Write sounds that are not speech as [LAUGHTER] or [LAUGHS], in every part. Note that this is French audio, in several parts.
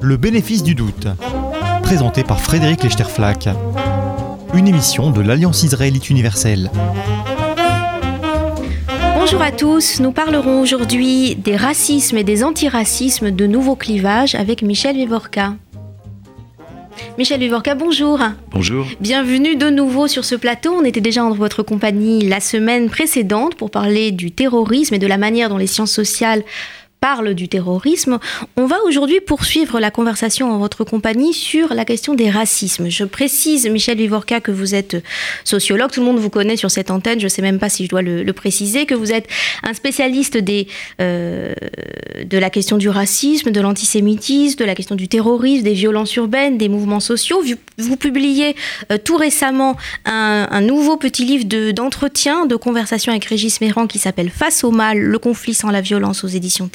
Le bénéfice du doute, présenté par Frédéric Lechterflack, une émission de l'Alliance israélite universelle. Bonjour à tous, nous parlerons aujourd'hui des racismes et des antiracismes de nouveaux clivages avec Michel Vivorca. Michel Vivorca, bonjour. Bonjour. Bienvenue de nouveau sur ce plateau. On était déjà en votre compagnie la semaine précédente pour parler du terrorisme et de la manière dont les sciences sociales parle du terrorisme. On va aujourd'hui poursuivre la conversation en votre compagnie sur la question des racismes. Je précise, Michel Vivorca, que vous êtes sociologue. Tout le monde vous connaît sur cette antenne. Je ne sais même pas si je dois le, préciser, que vous êtes un spécialiste euh, de la question du racisme, de l'antisémitisme, de la question du terrorisme, des violences urbaines, des mouvements sociaux. Vous, publiez euh, tout récemment un, nouveau petit livre d'entretien, de, conversation avec Régis Méran qui s'appelle Face au mal, le conflit sans la violence aux éditions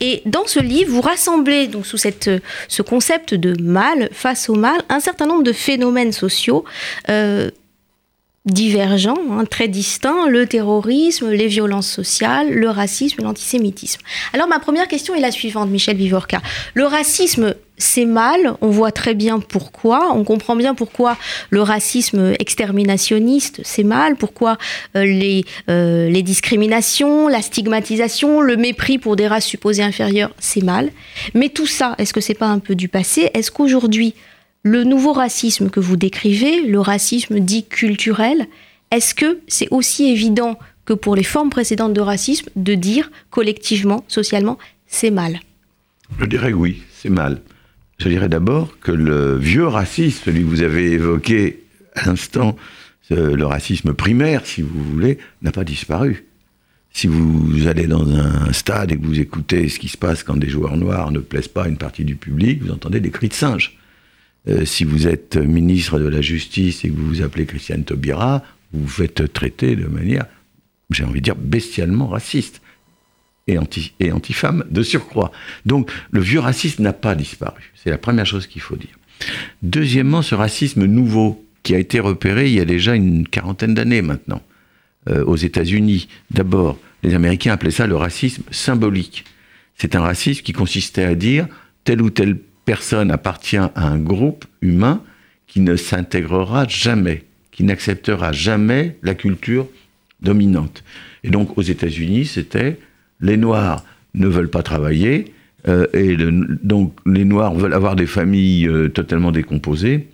et dans ce livre, vous rassemblez donc sous cette, ce concept de mal, face au mal, un certain nombre de phénomènes sociaux. Euh, divergents, hein, très distincts, le terrorisme, les violences sociales, le racisme, l'antisémitisme. Alors ma première question est la suivante, Michel Vivorca. Le racisme c'est mal, on voit très bien pourquoi, on comprend bien pourquoi le racisme exterminationniste, c'est mal, pourquoi euh, les, euh, les discriminations, la stigmatisation, le mépris pour des races supposées inférieures, c'est mal. Mais tout ça, est-ce que c'est pas un peu du passé? Est-ce qu'aujourd'hui, le nouveau racisme que vous décrivez, le racisme dit culturel, est-ce que c'est aussi évident que pour les formes précédentes de racisme de dire collectivement, socialement, c'est mal? Je dirais oui, c'est mal. Je dirais d'abord que le vieux racisme, celui que vous avez évoqué à l'instant, le racisme primaire, si vous voulez, n'a pas disparu. Si vous allez dans un stade et que vous écoutez ce qui se passe quand des joueurs noirs ne plaisent pas à une partie du public, vous entendez des cris de singe. Euh, si vous êtes ministre de la Justice et que vous vous appelez Christiane Taubira, vous vous faites traiter de manière, j'ai envie de dire, bestialement raciste et anti, et anti-femme de surcroît. Donc le vieux racisme n'a pas disparu. C'est la première chose qu'il faut dire. Deuxièmement, ce racisme nouveau qui a été repéré il y a déjà une quarantaine d'années maintenant euh, aux États-Unis. D'abord, les Américains appelaient ça le racisme symbolique. C'est un racisme qui consistait à dire telle ou telle personne appartient à un groupe humain qui ne s'intégrera jamais, qui n'acceptera jamais la culture dominante. Et donc aux États-Unis, c'était les Noirs ne veulent pas travailler, euh, et donc les Noirs veulent avoir des familles euh, totalement décomposées,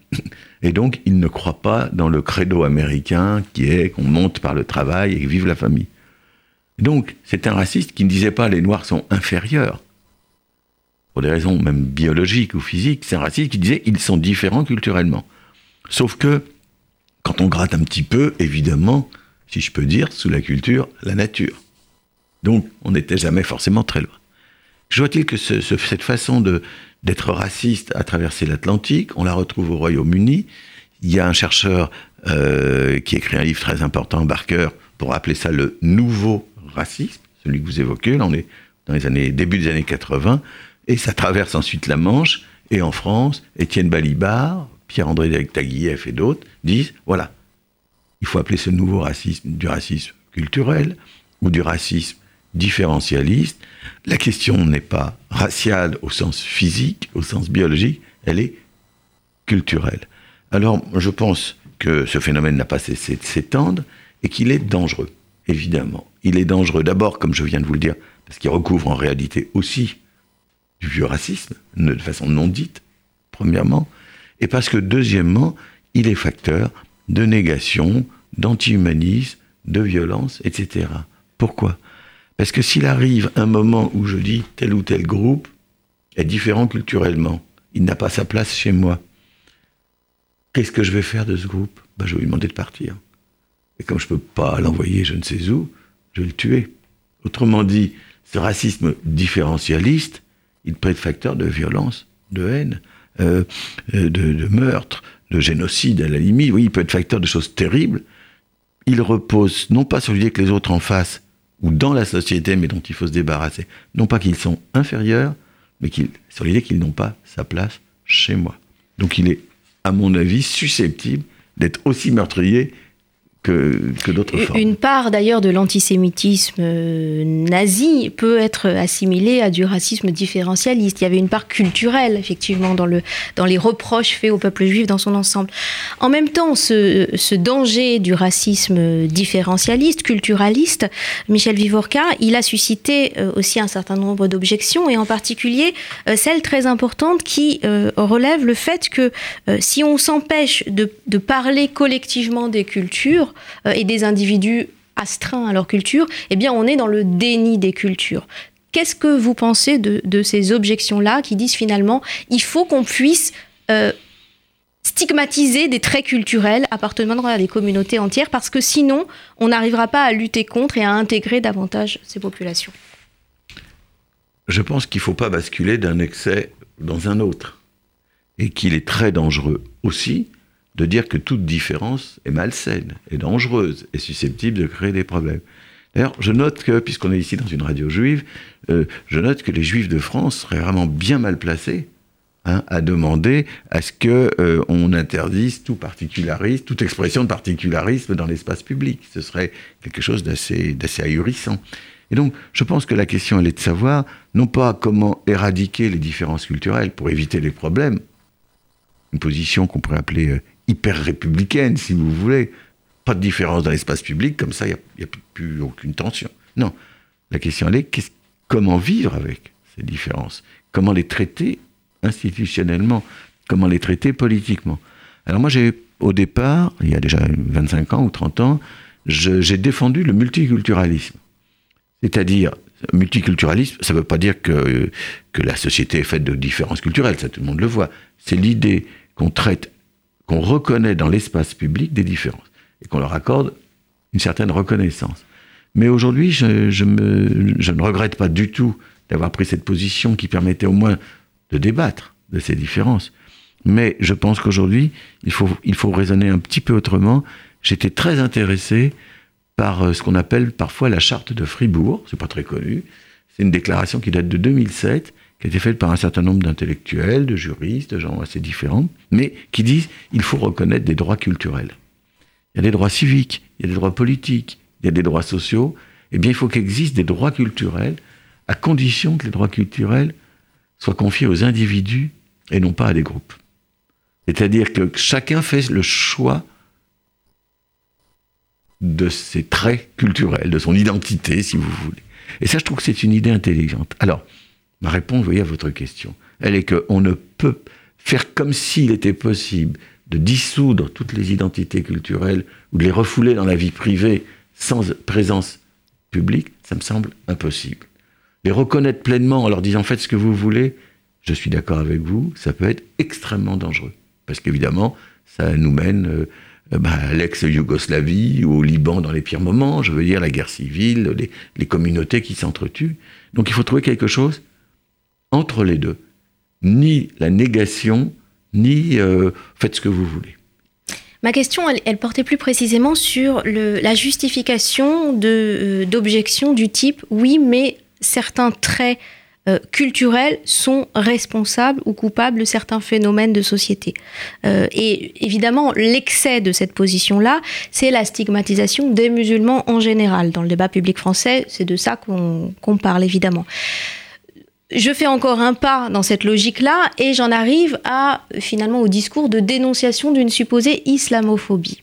et donc ils ne croient pas dans le credo américain qui est qu'on monte par le travail et vive la famille. Donc c'est un raciste qui ne disait pas les Noirs sont inférieurs, pour des raisons même biologiques ou physiques, c'est un raciste qui disait ils sont différents culturellement. Sauf que, quand on gratte un petit peu, évidemment, si je peux dire, sous la culture, la nature. Donc, on n'était jamais forcément très loin. Je vois-t-il que cette façon d'être raciste à traverser l'Atlantique, on la retrouve au Royaume-Uni. Il y a un chercheur euh, qui écrit un livre très important, Barker, pour appeler ça le nouveau racisme, celui que vous évoquez. Là, on est dans les années, début des années 80, et ça traverse ensuite la Manche. Et en France, Étienne Balibar, Pierre-André Taguieff et d'autres disent voilà, il faut appeler ce nouveau racisme du racisme culturel ou du racisme différentialiste. La question n'est pas raciale au sens physique, au sens biologique, elle est culturelle. Alors, je pense que ce phénomène n'a pas cessé de s'étendre et qu'il est dangereux, évidemment. Il est dangereux d'abord, comme je viens de vous le dire, parce qu'il recouvre en réalité aussi vieux racisme, de façon non dite, premièrement, et parce que deuxièmement, il est facteur de négation, d'anti-humanisme, de violence, etc. Pourquoi? Parce que s'il arrive un moment où je dis tel ou tel groupe est différent culturellement, il n'a pas sa place chez moi, qu'est-ce que je vais faire de ce groupe? Ben, Je vais lui demander de partir. Et comme je ne peux pas l'envoyer je ne sais où, je vais le tuer. Autrement dit, ce racisme différentialiste, il peut être facteur de violence, de haine, euh, de, de, meurtre, de génocide à la limite. Oui, il peut être facteur de choses terribles. Il repose non pas sur l'idée que les autres en face ou dans la société, mais dont il faut se débarrasser. Non pas qu'ils sont inférieurs, mais sur l'idée qu'ils n'ont pas sa place chez moi. Donc il est, à mon avis, susceptible d'être aussi meurtrier que, d'autres formes. Une part d'ailleurs de l'antisémitisme euh, nazi peut être assimilée à du racisme différentialiste. Il y avait une part culturelle, effectivement, dans, le, dans les reproches faits au peuple juif dans son ensemble. En même temps, ce, ce danger du racisme différentialiste, culturaliste, Michel Vivorca, il a suscité euh, aussi un certain nombre d'objections, et en particulier euh, celle très importante qui relève le fait que si on s'empêche de, de parler collectivement des cultures, euh, et des individus astreints à leur culture, eh bien on est dans le déni des cultures. Qu'est-ce que vous pensez de, ces objections-là qui disent finalement il faut qu'on puisse euh, stigmatiser des traits culturels appartenant à des communautés entières parce que sinon on n'arrivera pas à lutter contre et à intégrer davantage ces populations? Je pense qu'il ne faut pas basculer d'un excès dans un autre et qu'il est très dangereux aussi de dire que toute différence est malsaine, est dangereuse, est susceptible de créer des problèmes. D'ailleurs, je note que, puisqu'on est ici dans une radio juive, euh, je note que les juifs de France seraient vraiment bien mal placés hein, à demander à ce qu'on euh, on interdise tout particularisme, toute expression de particularisme dans l'espace public. Ce serait quelque chose d'assez ahurissant. Et donc, je pense que la question, elle est de savoir, non pas comment éradiquer les différences culturelles pour éviter les problèmes, une position qu'on pourrait appeler euh, hyper républicaine, si vous voulez. Pas de différence dans l'espace public, comme ça, il n'y a, plus aucune tension. Non. La question, elle est comment vivre avec ces différences? Comment les traiter institutionnellement? Comment les traiter politiquement? Alors moi, j'ai, au départ, il y a déjà 25 ans ou 30 ans, j'ai défendu le multiculturalisme. C'est-à-dire, multiculturalisme, ça ne veut pas dire que, que la société est faite de différences culturelles, ça tout le monde le voit. C'est l'idée qu'on traite qu'on reconnaît dans l'espace public des différences et qu'on leur accorde une certaine reconnaissance. Mais aujourd'hui, je, ne regrette pas du tout d'avoir pris cette position qui permettait au moins de débattre de ces différences. Mais je pense qu'aujourd'hui, il faut, il faut raisonner un petit peu autrement. J'étais très intéressé par euh, ce qu'on appelle parfois la charte de Fribourg, c'est pas très connu, c'est une déclaration qui date de 2007 qui a été faite par un certain nombre d'intellectuels, de juristes, de gens assez différents, mais qui disent il faut reconnaître des droits culturels. Il y a des droits civiques, il y a des droits politiques, il y a des droits sociaux. Eh bien, il faut qu'existent des droits culturels, à condition que les droits culturels soient confiés aux individus et non pas à des groupes. C'est-à-dire que chacun fait le choix de ses traits culturels, de son identité, si vous voulez. Et ça, je trouve que c'est une idée intelligente. Alors, Ma réponse, voyez, à votre question, elle est qu'on ne peut faire comme s'il était possible de dissoudre toutes les identités culturelles ou de les refouler dans la vie privée sans présence publique, ça me semble impossible. Les reconnaître pleinement en leur disant faites ce que vous voulez, je suis d'accord avec vous, ça peut être extrêmement dangereux. Parce qu'évidemment, ça nous mène euh, bah, à l'ex-Yougoslavie ou au Liban dans les pires moments, je veux dire la guerre civile, les communautés qui s'entretuent. Donc il faut trouver quelque chose entre les deux. Ni la négation, ni euh, faites ce que vous voulez. Ma question, elle, portait plus précisément sur la justification euh, d'objections du type oui, mais certains traits euh, culturels sont responsables ou coupables de certains phénomènes de société. et évidemment, l'excès de cette position-là, c'est la stigmatisation des musulmans en général. Dans le débat public français, c'est de ça qu'on parle évidemment je fais encore un pas dans cette logique-là et j'en arrive finalement au discours de dénonciation d'une supposée islamophobie.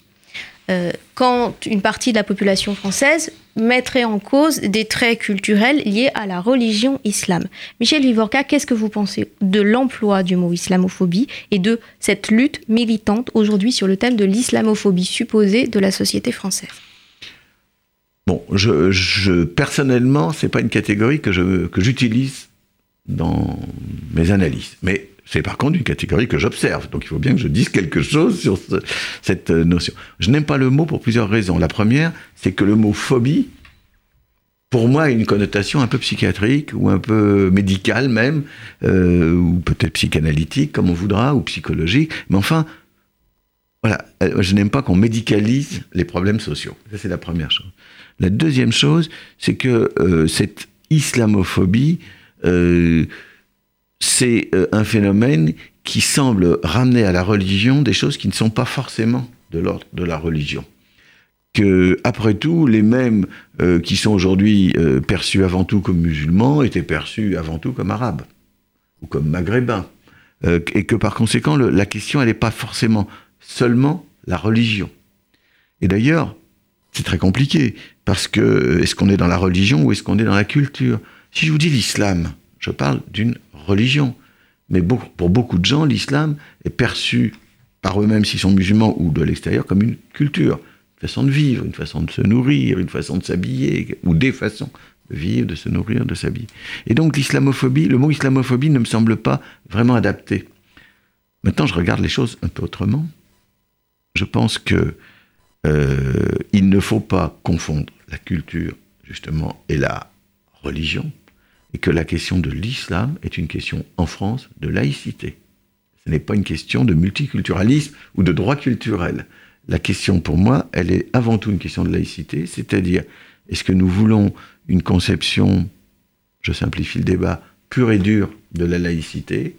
Euh, quand une partie de la population française mettrait en cause des traits culturels liés à la religion islam. Michel Vivorca, qu'est-ce que vous pensez de l'emploi du mot islamophobie et de cette lutte militante aujourd'hui sur le thème de l'islamophobie supposée de la société française? Bon, je, je personnellement, pas une catégorie que j'utilise dans mes analyses. Mais c'est par contre une catégorie que j'observe. Donc il faut bien que je dise quelque chose sur cette euh, notion. Je n'aime pas le mot pour plusieurs raisons. La première, c'est que le mot phobie, pour moi, a une connotation un peu psychiatrique ou un peu médicale même, euh, ou peut-être psychanalytique, comme on voudra, ou psychologique. Mais enfin, voilà, euh, je n'aime pas qu'on médicalise les problèmes sociaux. Ça, c'est la première chose. La deuxième chose, c'est que cette islamophobie, euh, c'est euh, un phénomène qui semble ramener à la religion des choses qui ne sont pas forcément de l'ordre de la religion. que, après tout, les mêmes euh, qui sont aujourd'hui perçus avant tout comme musulmans étaient perçus avant tout comme arabes ou comme maghrébins. Et que par conséquent, la question, elle n'est pas forcément seulement la religion. Et d'ailleurs, c'est très compliqué, parce que est-ce qu'on est dans la religion ou est-ce qu'on est dans la culture? Si je vous dis l'islam, je parle d'une religion. Mais pour beaucoup de gens, l'islam est perçu par eux-mêmes, s'ils sont musulmans ou de l'extérieur, comme une culture façon de vivre, une façon de se nourrir, une façon de s'habiller, ou des façons de vivre, de se nourrir, de s'habiller. Et donc l'islamophobie, le mot islamophobie ne me semble pas vraiment adapté. Maintenant, je regarde les choses un peu autrement. Je pense que euh, il ne faut pas confondre la culture, justement, et la religion, et que la question de l'islam est une question, en France, de laïcité. Ce n'est pas une question de multiculturalisme ou de droit culturel la question pour moi, elle est avant tout une question de laïcité, c'est-à-dire, est-ce que nous voulons une conception, je simplifie le débat, pure et dure de la laïcité,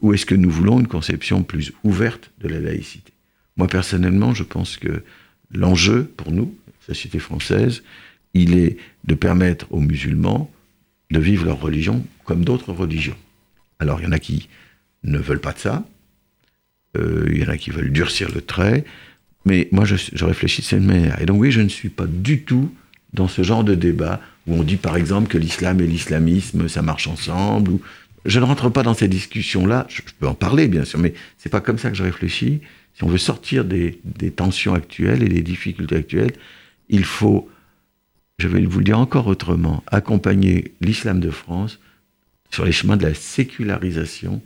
ou est-ce que nous voulons une conception plus ouverte de la laïcité? Moi, personnellement, je pense que l'enjeu pour nous, société française, il est de permettre aux musulmans de vivre leur religion comme d'autres religions. Alors, il y en a qui ne veulent pas de ça, euh, il y en a qui veulent durcir le trait, mais moi, je, réfléchis de cette manière. Et donc, oui, je ne suis pas du tout dans ce genre de débat où on dit, par exemple, que l'islam et l'islamisme, ça marche ensemble. Ou... Je ne rentre pas dans ces discussions-là. Je, peux en parler, bien sûr, mais c'est pas comme ça que je réfléchis. Si on veut sortir des tensions actuelles et des difficultés actuelles, il faut, je vais vous le dire encore autrement, accompagner l'islam de France sur les chemins de la sécularisation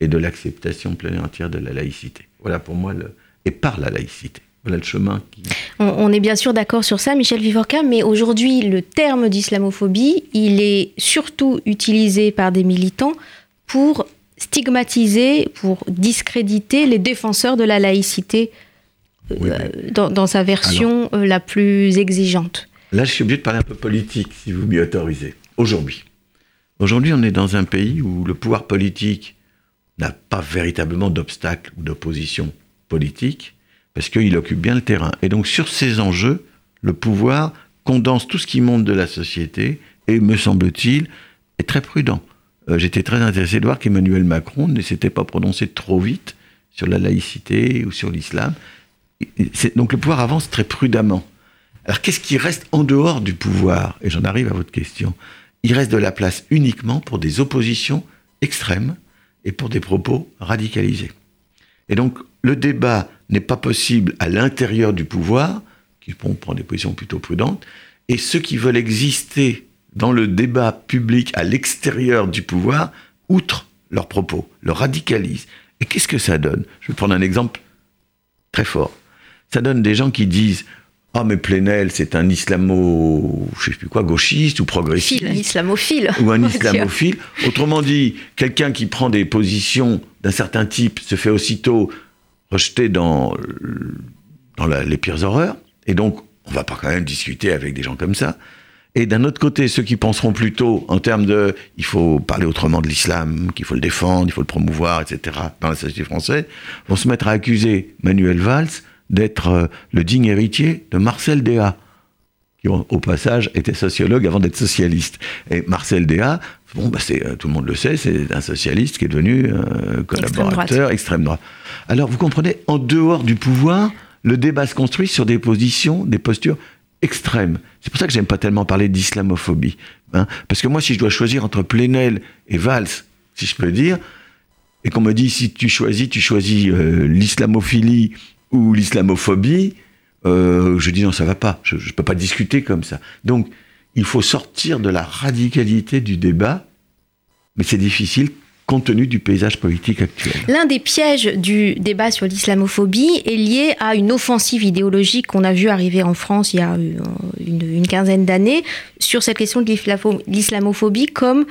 et de l'acceptation pleine et entière de la laïcité. Voilà pour moi le, et par la laïcité. Voilà le chemin qui... On, est bien sûr d'accord sur ça, Michel Vivorca, mais aujourd'hui, le terme d'islamophobie, il est surtout utilisé par des militants pour stigmatiser, pour discréditer les défenseurs de la laïcité euh, dans, sa version euh, la plus exigeante. Là, je suis obligé de parler un peu politique, si vous m'y autorisez. Aujourd'hui. Aujourd'hui, on est dans un pays où le pouvoir politique n'a pas véritablement d'obstacle ou d'opposition politique, parce qu'il occupe bien le terrain. Et donc sur ces enjeux, le pouvoir condense tout ce qui monte de la société et, me semble-t-il, est très prudent. Euh, j'étais très intéressé de voir qu'Emmanuel Macron ne s'était pas prononcé trop vite sur la laïcité ou sur l'islam. Donc le pouvoir avance très prudemment. Alors qu'est-ce qui reste en dehors du pouvoir? Et j'en arrive à votre question. Il reste de la place uniquement pour des oppositions extrêmes et pour des propos radicalisés. Et donc, le débat n'est pas possible à l'intérieur du pouvoir, qui prendre des positions plutôt prudentes, et ceux qui veulent exister dans le débat public à l'extérieur du pouvoir, outre leurs propos, le radicalisent. Et qu'est-ce que ça donne? Je vais prendre un exemple très fort. Ça donne des gens qui disent ah, mais Plenel, c'est un islamo, je sais plus quoi, gauchiste ou progressiste. un islamophile. Ou un [LAUGHS] islamophile. Autrement dit, quelqu'un qui prend des positions d'un certain type se fait aussitôt rejeter dans, dans les pires horreurs. Et donc, on va pas quand même discuter avec des gens comme ça. Et d'un autre côté, ceux qui penseront plutôt en termes de il faut parler autrement de l'islam, qu'il faut le défendre, il faut le promouvoir, etc., dans la société française, vont se mettre à accuser Manuel Valls d'être euh, le digne héritier de Marcel Déat, qui au passage était sociologue avant d'être socialiste. Et Marcel Déat, bon, bah euh, tout le monde le sait, c'est un socialiste qui est devenu euh, collaborateur extrême droite. Alors vous comprenez, en dehors du pouvoir, le débat se construit sur des positions, des postures extrêmes. C'est pour ça que j'aime pas tellement parler d'islamophobie. Hein. Parce que moi, si je dois choisir entre Plenel et Valls, si je peux dire, et qu'on me dit si tu choisis, tu choisis l'islamophilie ou l'islamophobie, euh, je dis non, ça va pas. Je ne peux pas discuter comme ça. Donc, il faut sortir de la radicalité du débat, mais c'est difficile compte tenu du paysage politique actuel. L'un des pièges du débat sur l'islamophobie est lié à une offensive idéologique qu'on a vu arriver en France il y a euh, une quinzaine d'années sur cette question de l'islamophobie comme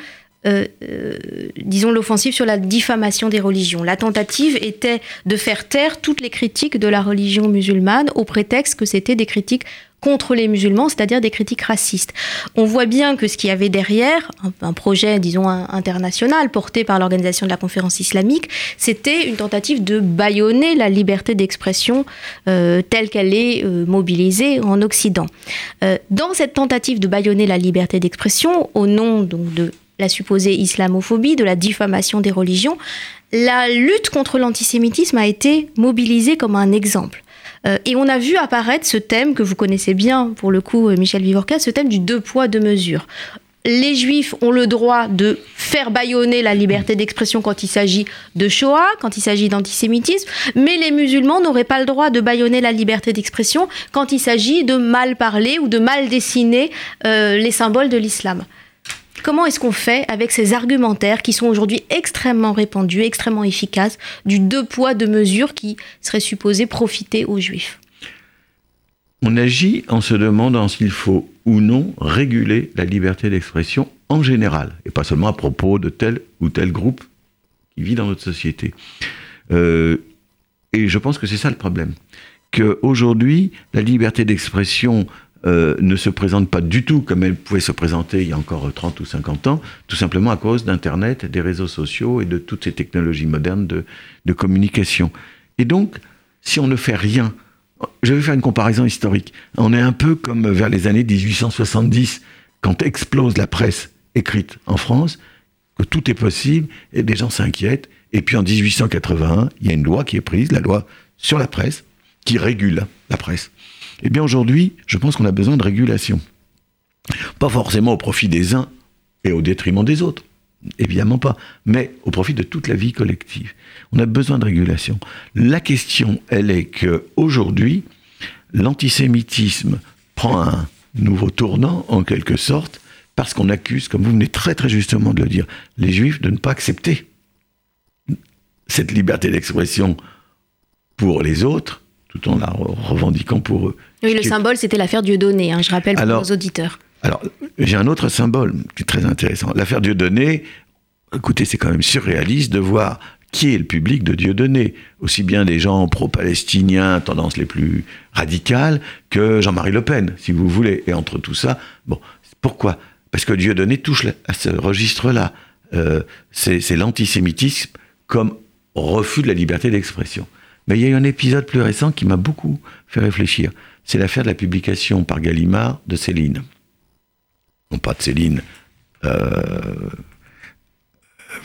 euh, euh, disons, l'offensive sur la diffamation des religions. La tentative était de faire taire toutes les critiques de la religion musulmane au prétexte que c'était des critiques contre les musulmans, c'est-à-dire des critiques racistes. On voit bien que ce qu'il y avait derrière, un, projet, disons, international porté par l'organisation de la conférence islamique, c'était une tentative de bâillonner la liberté d'expression euh, telle qu'elle est mobilisée en Occident. Dans cette tentative de bâillonner la liberté d'expression, au nom donc de la supposée islamophobie, de la diffamation des religions, la lutte contre l'antisémitisme a été mobilisée comme un exemple. Euh, et on a vu apparaître ce thème que vous connaissez bien, pour le coup, euh, Michel Vivorca, ce thème du deux poids, deux mesures les juifs ont le droit de faire bâillonner la liberté d'expression quand il s'agit de Shoah, quand il s'agit d'antisémitisme, mais les musulmans n'auraient pas le droit de bâillonner la liberté d'expression quand il s'agit de mal parler ou de mal dessiner euh, les symboles de l'islam. Comment est-ce qu'on fait avec ces argumentaires qui sont aujourd'hui extrêmement répandus, extrêmement efficaces, du deux poids, deux mesures qui seraient supposés profiter aux juifs? On agit en se demandant s'il faut ou non réguler la liberté d'expression en général, et pas seulement à propos de tel ou tel groupe qui vit dans notre société. Euh, et je pense que c'est ça le problème. Qu'aujourd'hui, la liberté d'expression euh, ne se présente pas du tout comme elle pouvait se présenter il y a encore 30 ou 50 ans, tout simplement à cause d'Internet, des réseaux sociaux et de toutes ces technologies modernes de, de communication. Et donc, si on ne fait rien, je vais faire une comparaison historique. On est un peu comme vers les années 1870, quand explose la presse écrite en France, que tout est possible et les gens s'inquiètent. Et puis en 1881, il y a une loi qui est prise, la loi sur la presse, qui régule la presse. Eh bien aujourd'hui, je pense qu'on a besoin de régulation. Pas forcément au profit des uns et au détriment des autres. Évidemment pas, mais au profit de toute la vie collective. On a besoin de régulation. La question, elle est que aujourd'hui, l'antisémitisme prend un nouveau tournant, en quelque sorte, parce qu'on accuse, comme vous venez très très justement de le dire, les juifs de ne pas accepter cette liberté d'expression pour les autres, tout en la revendiquant pour eux. Oui, le symbole, c'était l'affaire Dieudonné, hein, je rappelle pour nos auditeurs. Alors, j'ai un autre symbole qui est très intéressant. L'affaire Dieudonné, écoutez, c'est quand même surréaliste de voir qui est le public de Dieudonné. Aussi bien des gens pro-palestiniens, tendances les plus radicales, que Jean-Marie Le Pen, si vous voulez. Et entre tout ça, bon, pourquoi? Parce que Dieudonné touche à ce registre-là. Euh, c'est l'antisémitisme comme refus de la liberté d'expression. Mais il y a eu un épisode plus récent qui m'a beaucoup fait réfléchir. C'est l'affaire de la publication par Gallimard de Céline. Non pas de Céline, euh,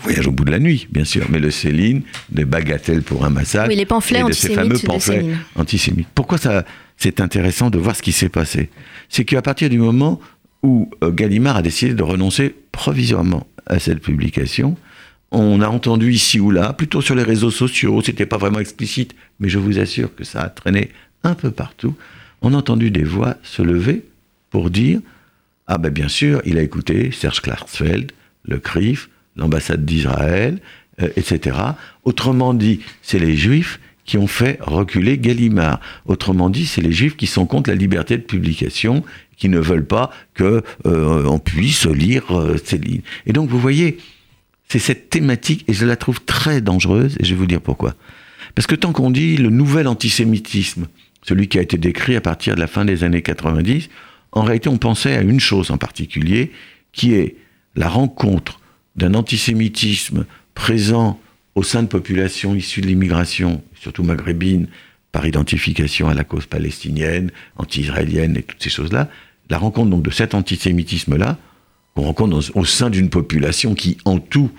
Voyage au bout de la nuit, bien sûr, mais le Céline, des bagatelles pour un massacre. Oui, les pamphlets et de ces fameux pamphlets antisémites. Pourquoi ça, c'est intéressant de voir ce qui s'est passé? C'est qu'à partir du moment où euh, Gallimard a décidé de renoncer provisoirement à cette publication, on a entendu ici ou là, plutôt sur les réseaux sociaux, c'était pas vraiment explicite, mais je vous assure que ça a traîné un peu partout. On a entendu des voix se lever pour dire Ah ben bien sûr, il a écouté Serge Klarsfeld, le CRIF, l'ambassade d'Israël, euh, etc. Autrement dit, c'est les Juifs qui ont fait reculer Gallimard. Autrement dit, c'est les Juifs qui sont contre la liberté de publication, qui ne veulent pas que euh, puisse lire euh, ces lignes. Et donc, vous voyez, c'est cette thématique, et je la trouve très dangereuse, et je vais vous dire pourquoi. Parce que tant qu'on dit le nouvel antisémitisme, celui qui a été décrit à partir de la fin des années 90, en réalité on pensait à une chose en particulier, qui est la rencontre d'un antisémitisme présent au sein de populations issues de l'immigration, surtout maghrébine, par identification à la cause palestinienne, anti-israélienne et toutes ces choses-là, la rencontre donc de cet antisémitisme-là, qu'on rencontre au sein d'une population qui, en tout,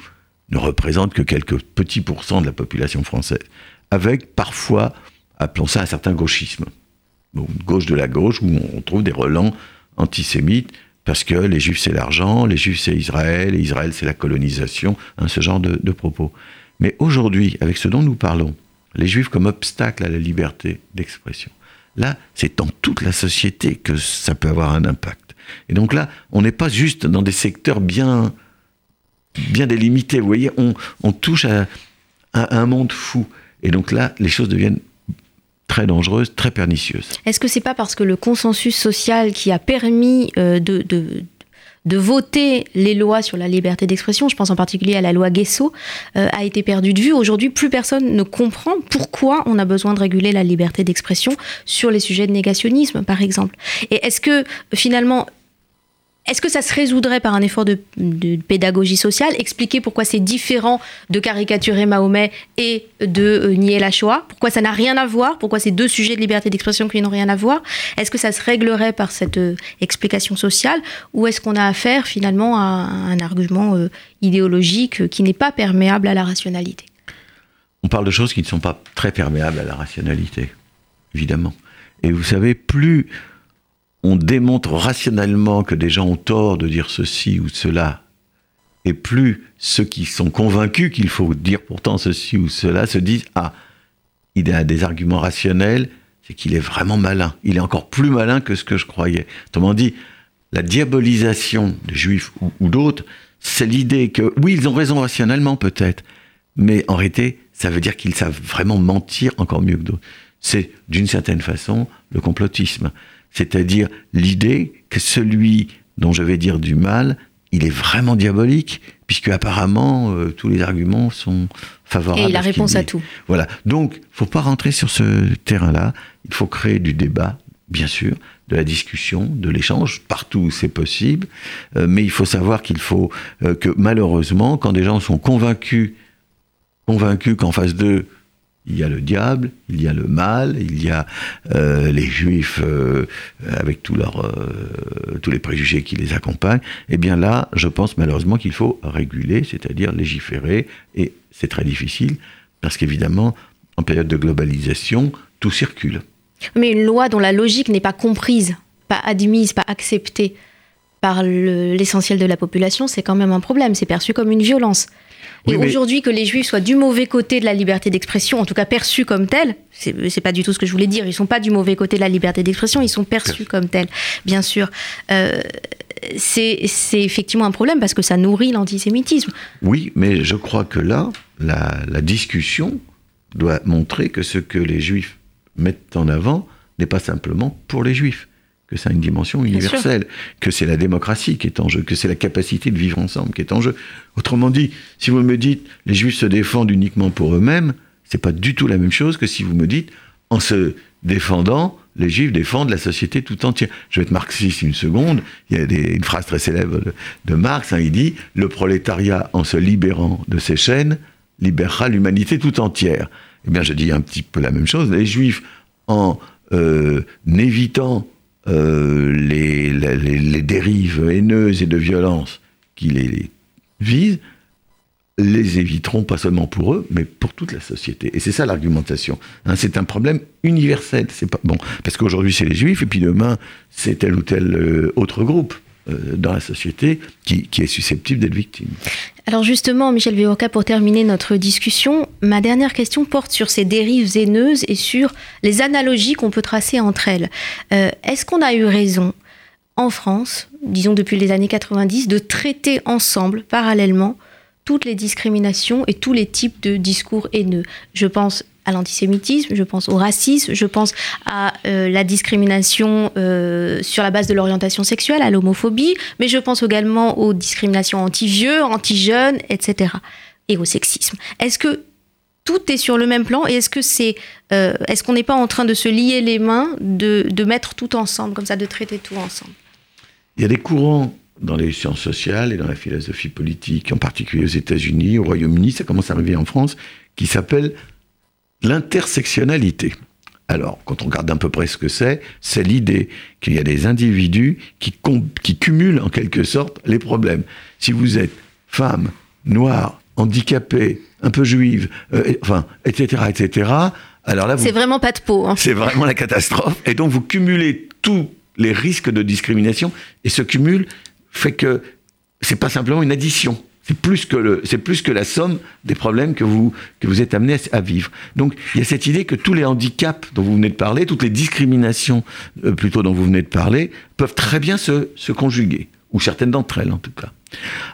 ne représente que quelques petits pourcents de la population française, avec parfois, appelons ça un certain gauchisme, gauche de la gauche, où on trouve des relents antisémites, parce que les juifs c'est l'argent, les juifs c'est Israël, Israël c'est la colonisation, hein, ce genre de propos. Mais aujourd'hui, avec ce dont nous parlons, les juifs comme obstacle à la liberté d'expression, là, c'est dans toute la société que ça peut avoir un impact. Et donc là, on n'est pas juste dans des secteurs bien, bien délimités. Vous voyez, on, touche à, un monde fou. Et donc là, les choses deviennent très dangereuses, très pernicieuses. Est-ce que c'est pas parce que le consensus social qui a permis euh, de, de voter les lois sur la liberté d'expression, je pense en particulier à la loi Guesso, euh, a été perdu de vue. Aujourd'hui, plus personne ne comprend pourquoi on a besoin de réguler la liberté d'expression sur les sujets de négationnisme, par exemple. Et est-ce que finalement est-ce que ça se résoudrait par un effort de, pédagogie sociale, expliquer pourquoi c'est différent de caricaturer Mahomet et de euh, nier la Shoah? Pourquoi ça n'a rien à voir? Pourquoi ces deux sujets de liberté d'expression qui n'ont rien à voir? Est-ce que ça se réglerait par cette euh, explication sociale? Ou est-ce qu'on a affaire finalement à, un argument euh, idéologique qui n'est pas perméable à la rationalité? On parle de choses qui ne sont pas très perméables à la rationalité, évidemment. Et vous savez, plus on démontre rationnellement que des gens ont tort de dire ceci ou cela, et plus ceux qui sont convaincus qu'il faut dire pourtant ceci ou cela se disent Ah, il a des arguments rationnels, c'est qu'il est vraiment malin. Il est encore plus malin que ce que je croyais. Autrement dit, la diabolisation des juifs ou, d'autres, c'est l'idée que, oui, ils ont raison rationnellement peut-être, mais en réalité, ça veut dire qu'ils savent vraiment mentir encore mieux que d'autres. C'est, d'une certaine façon, le complotisme c'est-à-dire l'idée que celui dont je vais dire du mal, il est vraiment diabolique, puisque apparemment euh, tous les arguments sont favorables. Et il a réponse à tout. Voilà. Donc, faut pas rentrer sur ce terrain-là. Il faut créer du débat, bien sûr, de la discussion, de l'échange, partout où c'est possible. Euh, mais il faut savoir qu'il faut euh, que malheureusement, quand des gens sont convaincus, convaincus qu'en face d'eux il y a le diable, il y a le mal, il y a euh, les juifs euh, avec euh, tous les préjugés qui les accompagnent. Eh bien là, je pense malheureusement qu'il faut réguler, c'est-à-dire légiférer, et c'est très difficile, parce qu'évidemment, en période de globalisation, tout circule. Mais une loi dont la logique n'est pas comprise, pas admise, pas acceptée par l'essentiel de la population, c'est quand même un problème, c'est perçu comme une violence. Et aujourd'hui, que les juifs soient du mauvais côté de la liberté d'expression, en tout cas perçus comme tels, c'est pas du tout ce que je voulais dire, ils sont pas du mauvais côté de la liberté d'expression, ils sont perçus comme tels, bien sûr. Euh, c'est effectivement un problème parce que ça nourrit l'antisémitisme. Oui, mais je crois que là, la, la discussion doit montrer que ce que les juifs mettent en avant n'est pas simplement pour les juifs que ça a une dimension universelle, que c'est la démocratie qui est en jeu, que c'est la capacité de vivre ensemble qui est en jeu. Autrement dit, si vous me dites les juifs se défendent uniquement pour eux-mêmes, c'est pas du tout la même chose que si vous me dites en se défendant, les juifs défendent la société tout entière. Je vais être marxiste une seconde. Il y a une phrase très célèbre de, Marx. Hein, il dit le prolétariat, en se libérant de ses chaînes, libérera l'humanité tout entière. Eh bien, je dis un petit peu la même chose. Les juifs, en euh, évitant euh, les, dérives haineuses et de violence qui les, visent, les éviteront pas seulement pour eux, mais pour toute la société. Et c'est ça l'argumentation. Hein, c'est un problème universel. C'est pas bon parce qu'aujourd'hui c'est les juifs et puis demain c'est tel ou tel euh, autre groupe. Euh, dans la société qui, est susceptible d'être victime. Alors justement, Michel Viorca, pour terminer notre discussion, ma dernière question porte sur ces dérives haineuses et sur les analogies qu'on peut tracer entre elles. Euh, est-ce qu'on a eu raison en France, disons depuis les années 90, de traiter ensemble, parallèlement, toutes les discriminations et tous les types de discours haineux? Je pense à l'antisémitisme, je pense au racisme, je pense à euh, la discrimination euh, sur la base de l'orientation sexuelle, à l'homophobie, mais je pense également aux discriminations anti-vieux, anti-jeunes, etc. et au sexisme. Est-ce que tout est sur le même plan et est-ce que c'est, euh, est-ce qu'on n'est pas en train de se lier les mains, de, de mettre tout ensemble, comme ça, de traiter tout ensemble? Il y a des courants dans les sciences sociales et dans la philosophie politique, en particulier aux États-Unis, au Royaume-Uni, ça commence à arriver en France, qui s'appellent L'intersectionnalité. Alors, quand on regarde à peu près ce que c'est, c'est l'idée qu'il y a des individus qui, qui cumulent en quelque sorte les problèmes. Si vous êtes femme, noire, handicapée, un peu juive, euh, enfin, etc., etc., alors là, c'est vraiment pas de peau. Hein. C'est vraiment la catastrophe. Et donc, vous cumulez tous les risques de discrimination, et ce cumul fait que c'est pas simplement une addition. C'est plus que le, c'est plus que la somme des problèmes que vous que vous êtes amené à, vivre. Donc il y a cette idée que tous les handicaps dont vous venez de parler, toutes les discriminations euh, plutôt dont vous venez de parler, peuvent très bien se, se conjuguer, ou certaines d'entre elles en tout cas.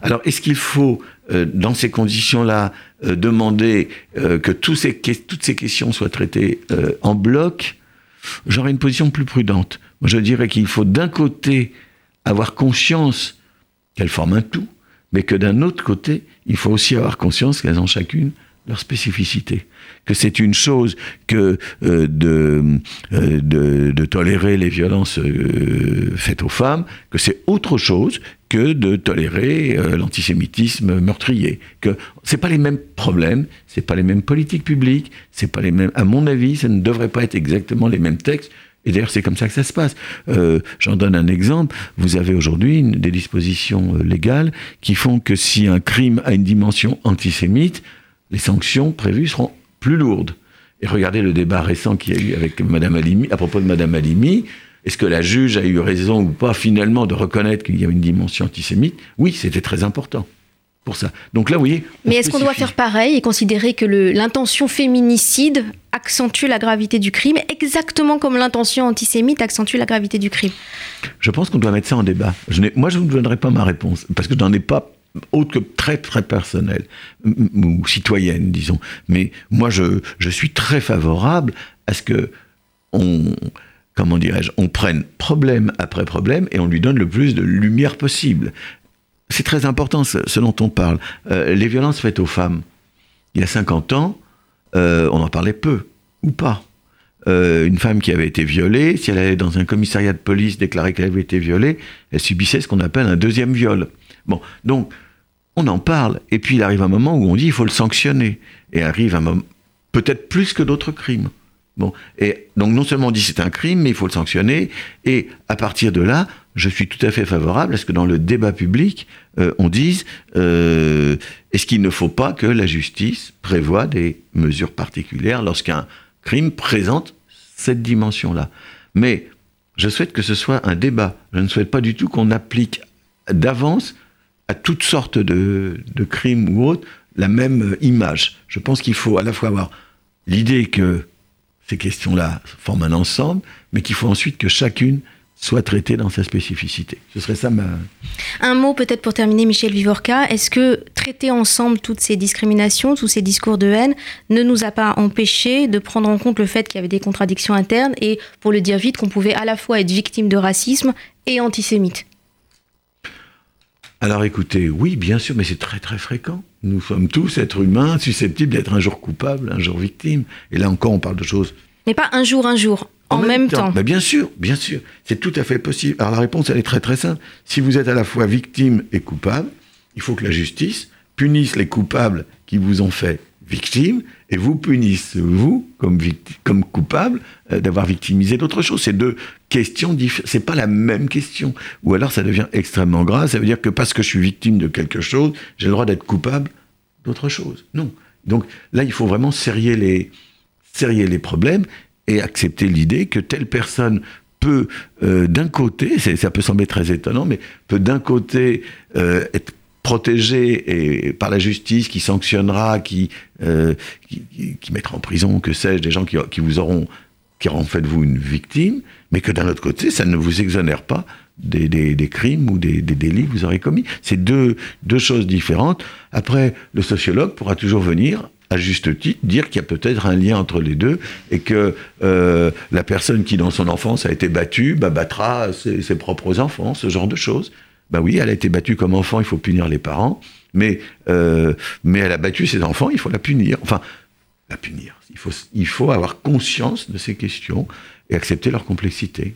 Alors est-ce qu'il faut euh, dans ces conditions-là euh, demander que tous ces, toutes ces questions soient traitées en bloc? J'aurais une position plus prudente. Moi, je dirais qu'il faut d'un côté avoir conscience qu'elles forment un tout, mais que d'un autre côté, il faut aussi avoir conscience qu'elles ont chacune leur spécificité. Que c'est une chose que euh, de, euh, de, tolérer les violences euh, faites aux femmes, que c'est autre chose que de tolérer l'antisémitisme meurtrier. Que c'est pas les mêmes problèmes, c'est pas les mêmes politiques publiques, c'est pas les mêmes. À mon avis, ça ne devrait pas être exactement les mêmes textes. Et d'ailleurs, c'est comme ça que ça se passe. J'en donne un exemple. Vous avez aujourd'hui des dispositions légales qui font que si un crime a une dimension antisémite, les sanctions prévues seront plus lourdes. Et regardez le débat récent qu'il y a eu avec Madame Alimi, à propos de Madame Alimi. Est-ce que la juge a eu raison ou pas finalement de reconnaître qu'il y a une dimension antisémite? Oui, c'était très important pour ça. Donc là, vous voyez. Mais est-ce qu'on doit faire pareil et considérer que l'intention féminicide accentue la gravité du crime, exactement comme l'intention antisémite accentue la gravité du crime Je pense qu'on doit mettre ça en débat. Je moi, je ne vous donnerai pas ma réponse, parce que je n'en ai pas autre que très très personnelle ou citoyenne, disons. Mais moi, je, je suis très favorable à ce que on, comment dirais-je, on prenne problème après problème et on lui donne le plus de lumière possible. C'est très important ce, dont on parle. Euh, les violences faites aux femmes, il y a 50 ans, euh, on en parlait peu ou pas. Euh, une femme qui avait été violée, si elle allait dans un commissariat de police déclarer qu'elle avait été violée, elle subissait ce qu'on appelle un deuxième viol. Bon, donc on en parle, et puis il arrive un moment où on dit il faut le sanctionner, et arrive un moment, peut-être plus que d'autres crimes. Bon, et donc non seulement on dit c'est un crime, mais il faut le sanctionner, et à partir de là, je suis tout à fait favorable à ce que dans le débat public, euh, on dise euh, est-ce qu'il ne faut pas que la justice prévoie des mesures particulières lorsqu'un crime présente cette dimension-là? Mais je souhaite que ce soit un débat. Je ne souhaite pas du tout qu'on applique d'avance à toutes sortes de, crimes ou autres la même image. Je pense qu'il faut à la fois avoir l'idée que ces questions-là forment un ensemble, mais qu'il faut ensuite que chacune soit traitée dans sa spécificité. Ce serait ça ma... Un mot peut-être pour terminer, Michel Vivorca. Est-ce que traiter ensemble toutes ces discriminations, tous ces discours de haine, ne nous a pas empêché de prendre en compte le fait qu'il y avait des contradictions internes et, pour le dire vite, qu'on pouvait à la fois être victime de racisme et antisémite? Alors écoutez, oui, bien sûr, mais c'est très très fréquent. Nous sommes tous êtres humains susceptibles d'être un jour coupables, un jour victimes. Et là encore, on parle de choses. Mais pas un jour, un jour. En, même, temps. bien sûr, bien sûr. C'est tout à fait possible. Alors la réponse, elle est très très simple. Si vous êtes à la fois victime et coupable, il faut que la justice punisse les coupables qui vous ont fait victime et vous punissez, vous, comme, comme coupable, euh, d'avoir victimisé d'autre chose. C'est deux questions différentes. C'est pas la même question. Ou alors ça devient extrêmement grave. Ça veut dire que parce que je suis victime de quelque chose, j'ai le droit d'être coupable d'autre chose. Non. Donc là, il faut vraiment serrer les, serrer les problèmes et accepter l'idée que telle personne peut, euh, d'un côté, ça peut sembler très étonnant, mais peut d'un côté euh, être protégé et par la justice qui sanctionnera, qui, euh, qui, mettra en prison, que sais-je, des gens qui, qui, vous auront, qui auront fait de vous une victime, mais que d'un autre côté, ça ne vous exonère pas des, des, crimes ou des, des, délits que vous aurez commis. C'est deux, deux choses différentes. Après, le sociologue pourra toujours venir à juste titre, dire qu'il y a peut-être un lien entre les deux et que euh, la personne qui, dans son enfance, a été battue, bah, battra ses, propres enfants, ce genre de choses. Ben oui, elle a été battue comme enfant, il faut punir les parents, mais, euh, mais elle a battu ses enfants, il faut la punir. Enfin, la punir. Il faut, il faut avoir conscience de ces questions et accepter leur complexité.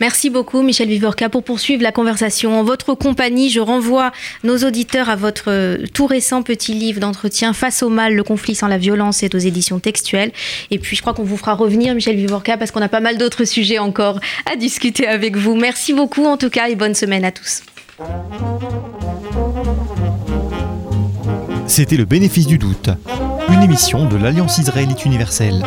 Merci beaucoup, Michel Vivorca. Pour poursuivre la conversation en votre compagnie, je renvoie nos auditeurs à votre euh, tout récent petit livre d'entretien Face au mal, le conflit sans la violence, c'est aux éditions textuelles. Et puis, je crois qu'on vous fera revenir, Michel Vivorca, parce qu'on a pas mal d'autres sujets encore à discuter avec vous. Merci beaucoup, en tout cas, et bonne semaine à tous. C'était le bénéfice du doute, une émission de l'Alliance israélite universelle.